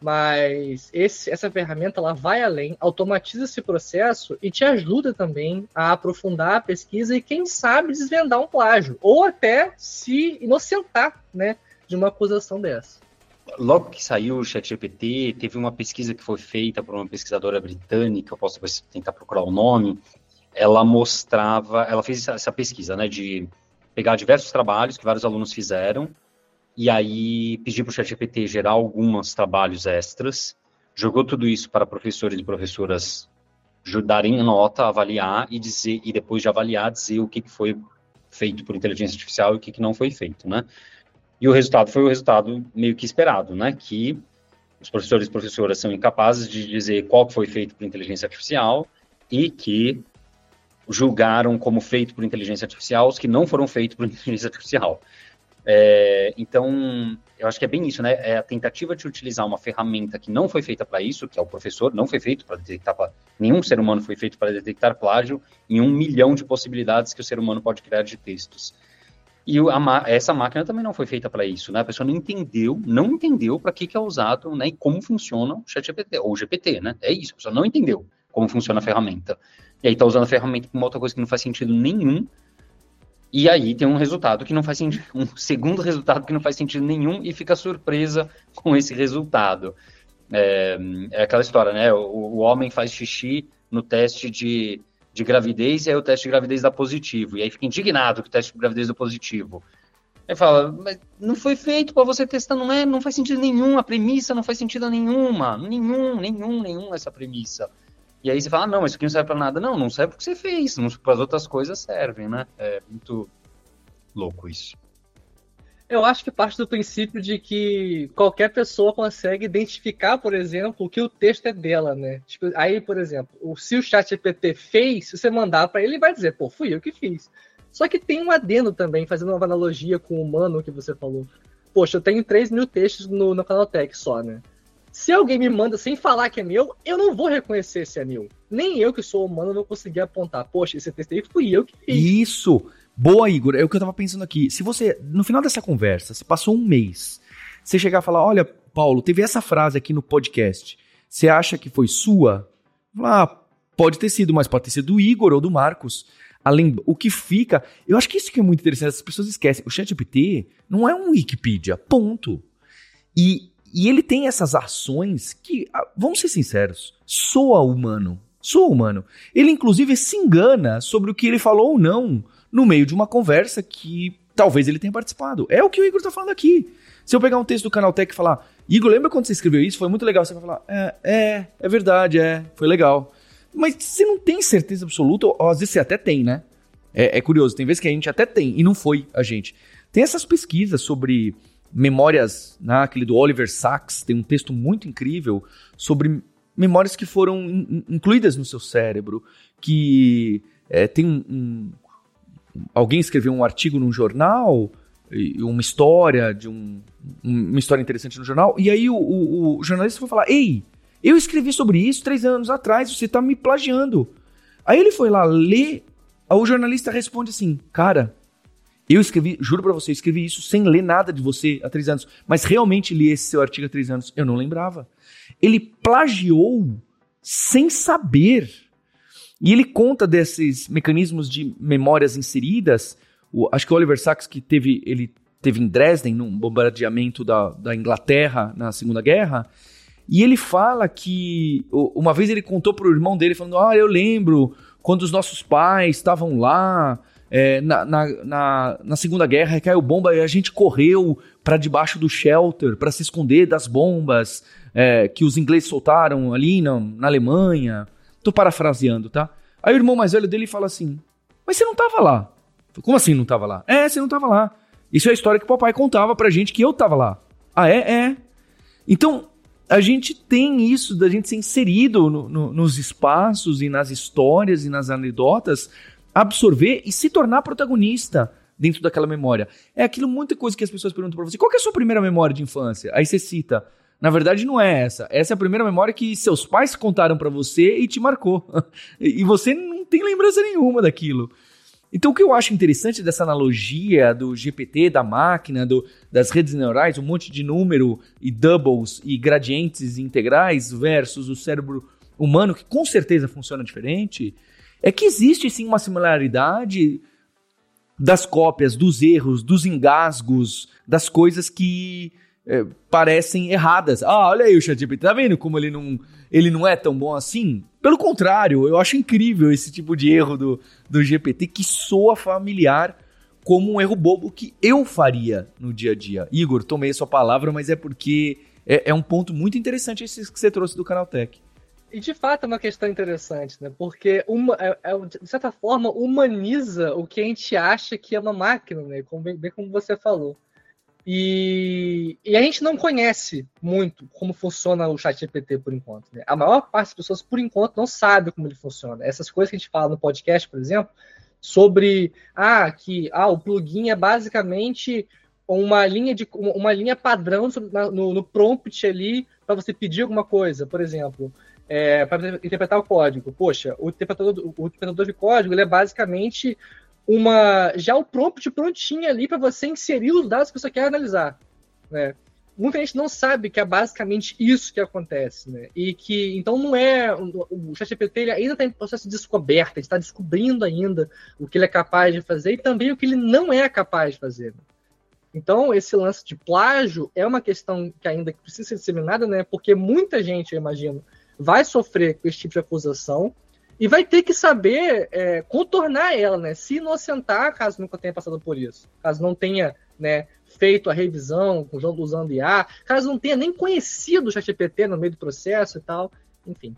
mas esse, essa ferramenta ela vai além, automatiza esse processo e te ajuda também a aprofundar a pesquisa e quem sabe desvendar um plágio ou até se inocentar, né, de uma acusação dessa. Logo que saiu o ChatGPT, teve uma pesquisa que foi feita por uma pesquisadora britânica, eu posso depois tentar procurar o nome. Ela mostrava, ela fez essa pesquisa, né, de pegar diversos trabalhos que vários alunos fizeram e aí pedi para o ChatGPT gerar alguns trabalhos extras, jogou tudo isso para professores e professoras darem nota, avaliar e dizer e depois de avaliar dizer o que, que foi feito por inteligência artificial e o que, que não foi feito, né? E o resultado foi o resultado meio que esperado, né? Que os professores e professoras são incapazes de dizer qual foi feito por inteligência artificial e que julgaram como feito por inteligência artificial os que não foram feitos por inteligência artificial. É, então, eu acho que é bem isso, né? É a tentativa de utilizar uma ferramenta que não foi feita para isso, que é o professor, não foi feito para detectar. Nenhum ser humano foi feito para detectar plágio em um milhão de possibilidades que o ser humano pode criar de textos. E a, essa máquina também não foi feita para isso, né? A pessoa não entendeu, não entendeu para que, que é usado, né? E como funciona o ChatGPT, ou o GPT, né? É isso, a pessoa não entendeu como funciona a ferramenta. E aí está usando a ferramenta para uma outra coisa que não faz sentido nenhum e aí tem um resultado que não faz sentido, um segundo resultado que não faz sentido nenhum e fica surpresa com esse resultado. É, é aquela história, né? O, o, homem faz xixi no teste de, de gravidez e aí o teste de gravidez dá positivo. E aí fica indignado que o teste de gravidez dá positivo. Aí fala, mas não foi feito para você testar, não é? Não faz sentido nenhum, a premissa não faz sentido nenhuma. Nenhum, nenhum, nenhum essa premissa. E aí você fala, ah, não, mas isso aqui não serve para nada. Não, não serve porque você fez, para as outras coisas servem, né? É muito louco isso. Eu acho que parte do princípio de que qualquer pessoa consegue identificar, por exemplo, que o texto é dela, né? Tipo, aí, por exemplo, se o chat GPT fez, se você mandar para ele, ele vai dizer, pô, fui eu que fiz. Só que tem um adendo também, fazendo uma analogia com o humano que você falou. Poxa, eu tenho 3 mil textos no, no Canaltech só, né? Se alguém me manda sem falar que é meu, eu não vou reconhecer se é meu. Nem eu que sou humano vou conseguir apontar. Poxa, esse texto aí fui eu que fiz. Isso! Boa, Igor. É o que eu tava pensando aqui. Se você, no final dessa conversa, se passou um mês, você chegar e falar: Olha, Paulo, teve essa frase aqui no podcast. Você acha que foi sua? Ah, pode ter sido, mas pode ter sido do Igor ou do Marcos. Além, o que fica. Eu acho que isso que é muito interessante, as pessoas esquecem. O ChatGPT não é um Wikipedia, ponto. E e ele tem essas ações que, ah, vamos ser sinceros, soa humano. Soa humano. Ele, inclusive, se engana sobre o que ele falou ou não no meio de uma conversa que talvez ele tenha participado. É o que o Igor está falando aqui. Se eu pegar um texto do Canaltech e falar, Igor, lembra quando você escreveu isso? Foi muito legal. Você vai falar, é, é, é verdade, é, foi legal. Mas você não tem certeza absoluta, ou às vezes você até tem, né? É, é curioso, tem vezes que a gente até tem, e não foi a gente. Tem essas pesquisas sobre memórias, né, aquele do Oliver Sacks, tem um texto muito incrível sobre memórias que foram in incluídas no seu cérebro, que é, tem um, um, alguém escreveu um artigo num jornal, uma história de um, uma história interessante no jornal, e aí o, o, o jornalista foi falar, ei, eu escrevi sobre isso três anos atrás, você está me plagiando. Aí ele foi lá ler, o jornalista responde assim, cara, eu escrevi, juro para você, eu escrevi isso sem ler nada de você há três anos, mas realmente li esse seu artigo há três anos. Eu não lembrava. Ele plagiou sem saber. E ele conta desses mecanismos de memórias inseridas. O, acho que o Oliver Sacks que teve, ele teve em Dresden, num bombardeamento da, da Inglaterra na Segunda Guerra. E ele fala que uma vez ele contou pro irmão dele, falando: Ah, eu lembro quando os nossos pais estavam lá é, na, na, na, na, Segunda Guerra, caiu bomba e a gente correu para debaixo do shelter para se esconder das bombas é, que os ingleses soltaram ali na, na Alemanha. Tô parafraseando, tá? Aí o irmão mais velho dele fala assim: Mas você não tava lá? Como assim não tava lá? É, você não tava lá. Isso é a história que o papai contava pra gente que eu tava lá. Ah, é? É. Então, a gente tem isso da gente ser inserido no, no, nos espaços e nas histórias e nas anedotas, absorver e se tornar protagonista dentro daquela memória. É aquilo, muita coisa que as pessoas perguntam pra você: qual é a sua primeira memória de infância? Aí você cita. Na verdade, não é essa. Essa é a primeira memória que seus pais contaram para você e te marcou. e você não tem lembrança nenhuma daquilo. Então, o que eu acho interessante dessa analogia do GPT, da máquina, do, das redes neurais, um monte de número e doubles e gradientes integrais versus o cérebro humano, que com certeza funciona diferente, é que existe sim uma similaridade das cópias, dos erros, dos engasgos, das coisas que é, parecem erradas. Ah, olha aí o ChatGPT, tá vendo como ele não, ele não é tão bom assim? Pelo contrário, eu acho incrível esse tipo de erro do, do GPT que soa familiar como um erro bobo que eu faria no dia a dia. Igor, tomei a sua palavra, mas é porque é, é um ponto muito interessante esse que você trouxe do Canaltech. E de fato é uma questão interessante, né? Porque uma, é, é, de certa forma humaniza o que a gente acha que é uma máquina, né? Como, bem, bem como você falou. E, e, a gente não conhece muito como funciona o chat GPT por enquanto. Né? A maior parte das pessoas, por enquanto, não sabe como ele funciona. Essas coisas que a gente fala no podcast, por exemplo, sobre ah, que ah, o plugin é basicamente uma linha de uma linha padrão no, no prompt ali para você pedir alguma coisa, por exemplo, é, para interpretar o código. Poxa, o interpretador, o interpretador de código ele é basicamente uma já o prompt prontinho ali para você inserir os dados que você quer analisar, né? Muita gente não sabe que é basicamente isso que acontece, né? E que então não é o ChatGPT ainda está em processo de descoberta, está descobrindo ainda o que ele é capaz de fazer e também o que ele não é capaz de fazer. Né? Então esse lance de plágio é uma questão que ainda precisa ser disseminada, né? Porque muita gente, eu imagino, vai sofrer com esse tipo de acusação e vai ter que saber é, contornar ela, né? Se inocentar, caso nunca tenha passado por isso. Caso não tenha né, feito a revisão usando IA, caso não tenha nem conhecido o ChatGPT no meio do processo e tal, enfim.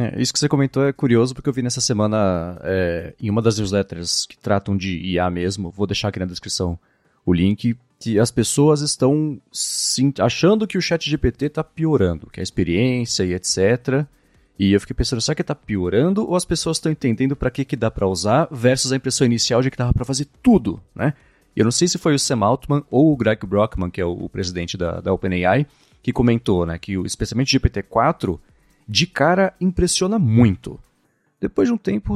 É, isso que você comentou é curioso porque eu vi nessa semana é, em uma das newsletters que tratam de IA mesmo, vou deixar aqui na descrição o link, que as pessoas estão achando que o chat GPT está piorando, que a experiência e etc. E eu fiquei pensando, será que está piorando ou as pessoas estão entendendo para que, que dá para usar versus a impressão inicial de que dava para fazer tudo, né? Eu não sei se foi o Sam Altman ou o Greg Brockman, que é o, presidente da, da OpenAI, que comentou, né, que especialmente o GPT-4 de cara impressiona muito. Depois de um tempo,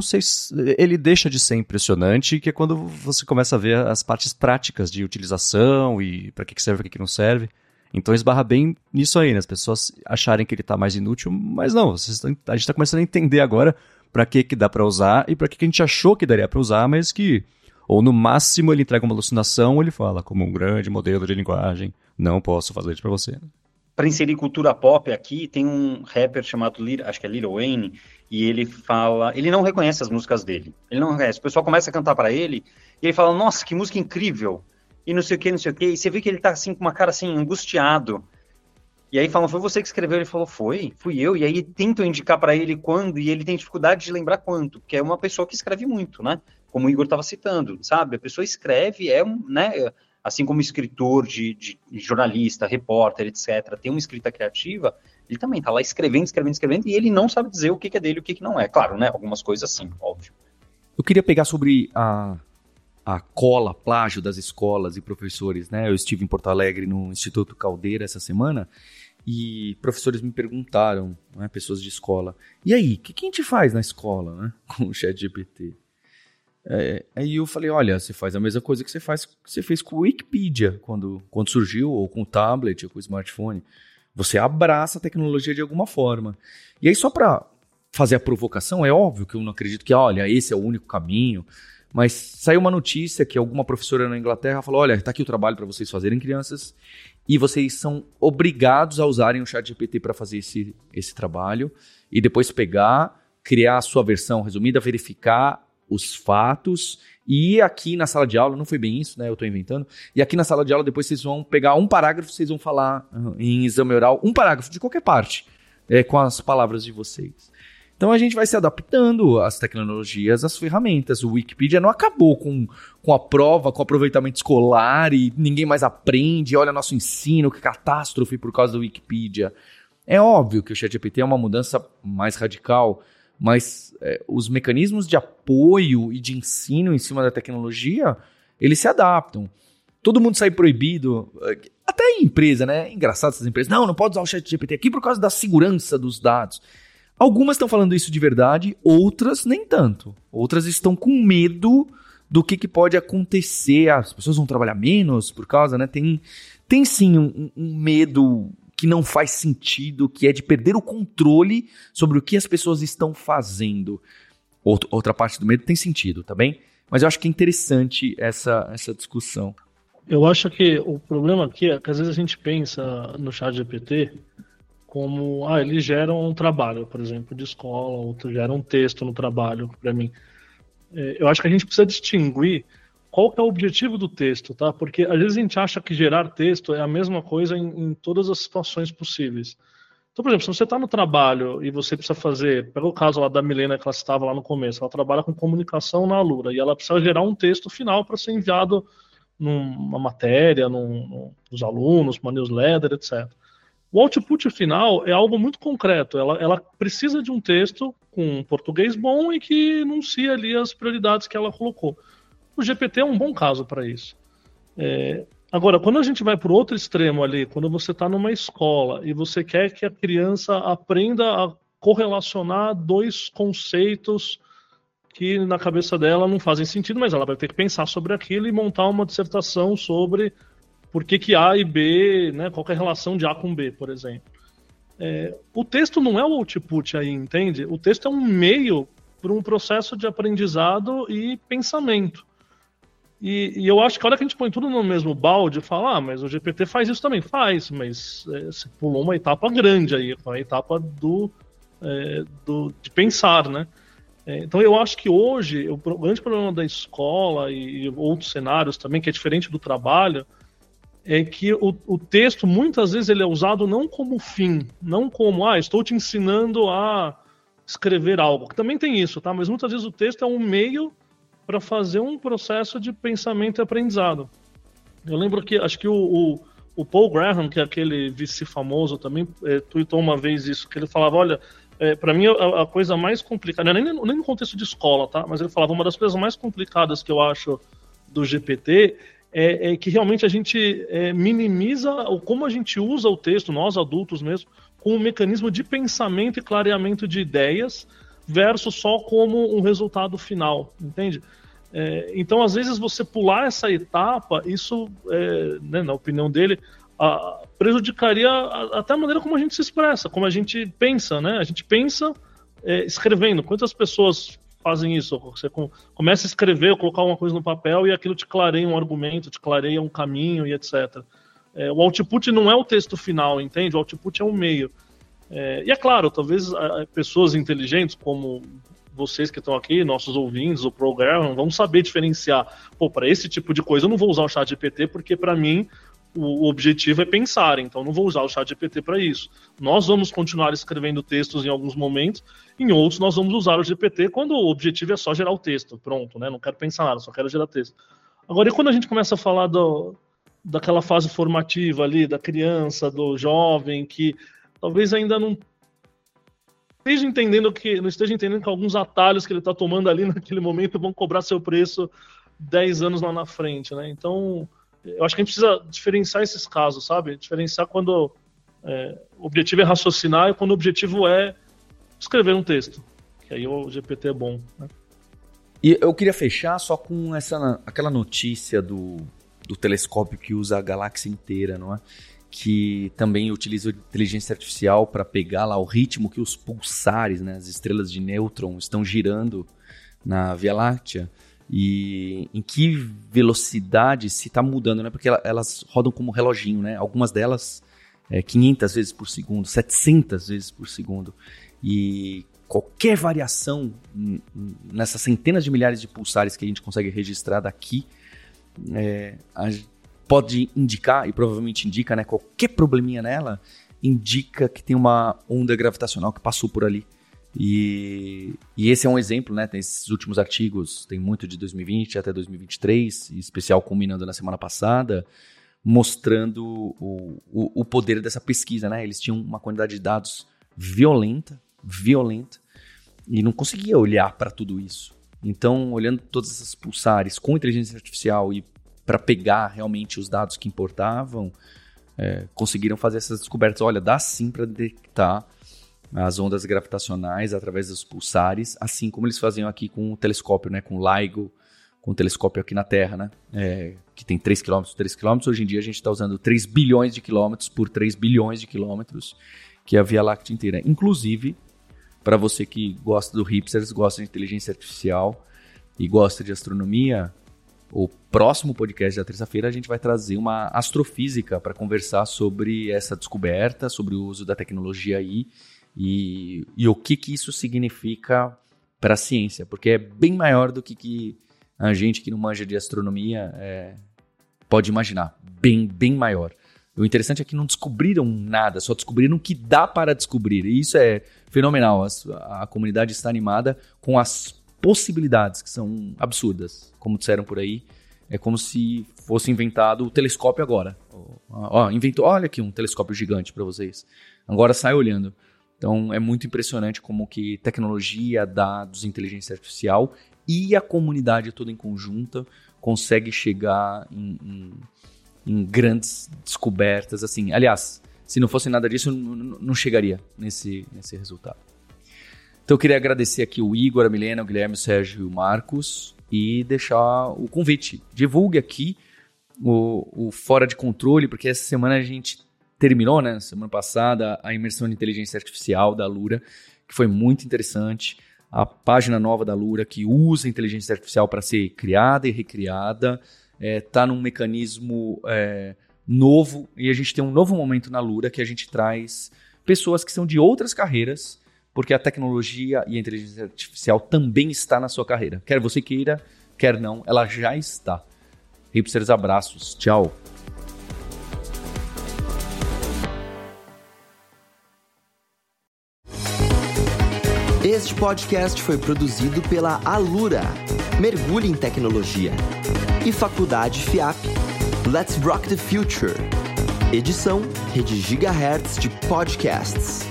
ele deixa de ser impressionante, que é quando você começa a ver as partes práticas de utilização e para que, serve para que, não serve. Então esbarra bem nisso aí, né? As pessoas acharem que ele está mais inútil, mas não, a gente está começando a entender agora para que, que dá para usar e para que, que a gente achou que daria para usar, mas que ou no máximo ele entrega uma alucinação ou ele fala como um grande modelo de linguagem, não posso fazer isso para você. Para inserir cultura pop aqui, tem um rapper chamado, acho que é Lil Wayne, e ele fala, ele não reconhece as músicas dele. Ele não reconhece. O pessoal começa a cantar para ele e ele fala: "Nossa, que música incrível!" e não sei o que, não sei o que. E você vê que ele tá assim com uma cara assim, angustiado. E aí falam, foi você que escreveu? Ele falou, foi, fui eu. E aí tentam indicar para ele quando, e ele tem dificuldade de lembrar quanto, porque é uma pessoa que escreve muito, né? Como o Igor estava citando, sabe? A pessoa escreve, é um, né? Assim como escritor, de, de, jornalista, repórter, etc., tem uma escrita criativa, ele também está lá escrevendo, escrevendo, escrevendo, e ele não sabe dizer o que, que é dele e o que, que não é. Claro, né? Algumas coisas sim, óbvio. Eu queria pegar sobre a a cola, plágio das escolas e professores, né? Eu estive em Porto Alegre no Instituto Caldeira essa semana e professores me perguntaram, né, pessoas de escola, e aí, o que, que, a gente faz na escola, né, com o chat GPT? É, aí eu falei, olha, você faz a mesma coisa que você faz, você fez com o Wikipedia quando, quando surgiu, ou com o tablet, ou com o smartphone. Você abraça a tecnologia de alguma forma. E aí, só para fazer a provocação, é óbvio que eu não acredito que, olha, esse é o único caminho. mas saiu uma notícia que alguma professora na Inglaterra falou: olha, tá aqui o trabalho para vocês fazerem, crianças, e vocês são obrigados a usarem o chat GPT para fazer esse, esse trabalho, e depois pegar, criar a sua versão resumida, verificar os fatos, e aqui na sala de aula, não foi bem isso, né? Eu estou inventando. E aqui na sala de aula, depois vocês vão pegar um parágrafo, vocês vão falar em exame oral, um parágrafo de qualquer parte, é, com as palavras de vocês. Então a gente vai se adaptando às tecnologias, às ferramentas. O Wikipedia não acabou com, com a prova, com o aproveitamento escolar e ninguém mais aprende. Olha nosso ensino, que catástrofe por causa do Wikipedia. É óbvio que o ChatGPT é uma mudança mais radical, mas é, os mecanismos de apoio e de ensino em cima da tecnologia, eles se adaptam. Todo mundo sai proibido, até em empresa, né? É engraçado essas empresas. Não, não pode usar o ChatGPT aqui por causa da segurança dos dados. Algumas estão falando isso de verdade, outras nem tanto. Outras estão com medo do que, que pode acontecer. Ah, as pessoas vão trabalhar menos por causa, né? Tem, tem sim um, um medo que não faz sentido, que é de perder o controle sobre o que as pessoas estão fazendo. Outra parte do medo tem sentido, tá bem? Mas eu acho que é interessante essa, essa discussão. Eu acho que o problema aqui é que às vezes a gente pensa no chat GPT como, ah, eles geram um trabalho, por exemplo, de escola, ou geram um texto no trabalho para mim. É, eu acho que a gente precisa distinguir qual é o objetivo do texto, tá? Porque às vezes a gente acha que gerar texto é a mesma coisa em, em todas as situações possíveis. Então, por exemplo, se você está no trabalho e você precisa fazer, pega o caso lá da Milena que ela estava lá no começo, ela trabalha com comunicação na Alura e ela precisa gerar um texto final para ser enviado numa matéria, num, nos alunos, uma newsletter, etc. O output final é algo muito concreto. Ela, ela precisa de um texto com português bom e que anuncie ali as prioridades que ela colocou. O GPT é um bom caso para isso. É, agora, quando a gente vai para o outro extremo ali, quando você está numa escola e você quer que a criança aprenda a correlacionar dois conceitos que na cabeça dela não fazem sentido, mas ela vai ter que pensar sobre aquilo e montar uma dissertação sobre por que, que A e B, né, qual é a relação de A com B, por exemplo. É, o texto não é o output aí, entende? O texto é um meio para um processo de aprendizado e pensamento. E, e, eu acho que a hora que a gente põe tudo no mesmo balde, fala, ah, mas o GPT faz isso também. Faz, mas é, você pulou uma etapa grande aí, a etapa do, é, do, de pensar, né? É, então eu acho que hoje o grande problema da escola e, e outros cenários também, que é diferente do trabalho, é que o, o, texto muitas vezes ele é usado não como fim, não como ah, estou te ensinando a escrever algo. Que também tem isso, tá? Mas muitas vezes o texto é um meio para fazer um processo de pensamento e aprendizado. Eu lembro que acho que o, o, o Paul Graham, que é aquele vice famoso, também é, tweetou uma vez isso, que ele falava, olha, é, para mim a, a, coisa mais complicada, nem, nem no contexto de escola, tá? Mas ele falava uma das coisas mais complicadas que eu acho do GPT é, é que realmente a gente é, minimiza ou como a gente usa o texto, nós adultos mesmo, como um mecanismo de pensamento e clareamento de ideias versus só como um resultado final, entende? É, então, às vezes, você pular essa etapa, isso, é, né, na opinião dele, a, prejudicaria a, até a maneira como a gente se expressa, como a gente pensa, né? A gente pensa é, escrevendo. Quantas pessoas fazem isso. Você começa a escrever colocar uma coisa no papel e aquilo te clareia um argumento, te clareia um caminho e etc. É, o output não é o texto final, entende? O output é um meio. É, e é claro, talvez pessoas inteligentes como vocês que estão aqui, nossos ouvintes, o programa, vão saber diferenciar. Pô, para esse tipo de coisa eu não vou usar o chat GPT porque para mim o objetivo é pensar, então não vou usar o chat GPT para isso. Nós vamos continuar escrevendo textos em alguns momentos, em outros nós vamos usar o GPT quando o objetivo é só gerar o texto, pronto, né? Não quero pensar nada, só quero gerar texto. Agora, e quando a gente começa a falar do, daquela fase formativa ali, da criança, do jovem, que talvez ainda não esteja entendendo que não esteja entendendo que alguns atalhos que ele está tomando ali naquele momento vão cobrar seu preço 10 anos lá na frente, né? Então, eu acho que a gente precisa diferenciar esses casos, sabe? Diferenciar quando é, o objetivo é raciocinar e quando o objetivo é escrever um texto. Que aí o GPT é bom. Né? E eu queria fechar só com essa, aquela notícia do, do telescópio que usa a galáxia inteira, não é? Que também utiliza inteligência artificial para pegar lá o ritmo que os pulsares, né, as estrelas de nêutron, estão girando na Via Láctea. e em que velocidade se está mudando, né? Porque elas rodam como reloginho, né? Algumas delas é, 500 vezes por segundo, 700 vezes por segundo. E qualquer variação nessas centenas de milhares de pulsares que a gente consegue registrar daqui é, pode indicar, e provavelmente indica, né? Qualquer probleminha nela indica que tem uma onda gravitacional que passou por ali. E, e, esse é um exemplo, né? Tem esses últimos artigos, tem muito de 2020 até 2023, especial culminando na semana passada, mostrando o, o, o, poder dessa pesquisa, né? Eles tinham uma quantidade de dados violenta, violenta, e não conseguia olhar para tudo isso. Então, olhando todas essas pulsares com inteligência artificial e para pegar realmente os dados que importavam, é, conseguiram fazer essas descobertas. Olha, dá sim para detectar as ondas gravitacionais através dos pulsares, assim como eles faziam aqui com o telescópio, né, com o LIGO, com o telescópio aqui na Terra, né? É, que tem 3 km, 3 km. Hoje em dia a gente está usando 3 bilhões de quilômetros por 3 bilhões de quilômetros, que é a Via Láctea inteira. Inclusive, para você que gosta do hipsters, gosta de inteligência artificial e gosta de astronomia, o próximo podcast da terça-feira a gente vai trazer uma astrofísica para conversar sobre essa descoberta, sobre o uso da tecnologia aí e, e o que, que isso significa para a ciência, porque é bem maior do que, que a gente que não manja de astronomia é, pode imaginar. Bem, bem maior. O interessante é que não descobriram nada, só descobriram o que dá para descobrir. E isso é fenomenal. A, a comunidade está animada com as possibilidades, que são absurdas. Como disseram por aí, é como se fosse inventado o telescópio agora. Ó, inventou, olha aqui um telescópio gigante para vocês. Agora sai olhando. Então é muito impressionante como que tecnologia, dados, inteligência artificial e a comunidade toda em conjunta consegue chegar em, em, em grandes descobertas. Assim, aliás, se não fosse nada disso, não chegaria nesse, nesse resultado. Então eu queria agradecer aqui o Igor, a Milena, o Guilherme, o Sérgio e o Marcos e deixar o convite. Divulgue aqui o, o Fora de Controle, porque essa semana a gente terminou, né, semana passada, a imersão de inteligência artificial da Lura, que foi muito interessante. A página nova da Lura que usa inteligência artificial para ser criada e recriada, está é, tá num mecanismo é, novo. E a gente tem um novo momento na Lura que a gente traz pessoas que são de outras carreiras, porque a tecnologia e a inteligência artificial também está na sua carreira. Quer você queira, quer não, ela já está. Hipsters, abraços. Tchau. Este podcast foi produzido pela Alura, Mergulhe em Tecnologia, e Faculdade FIAP. Let's Rock the Future. Edição Rede Gigahertz de Podcasts.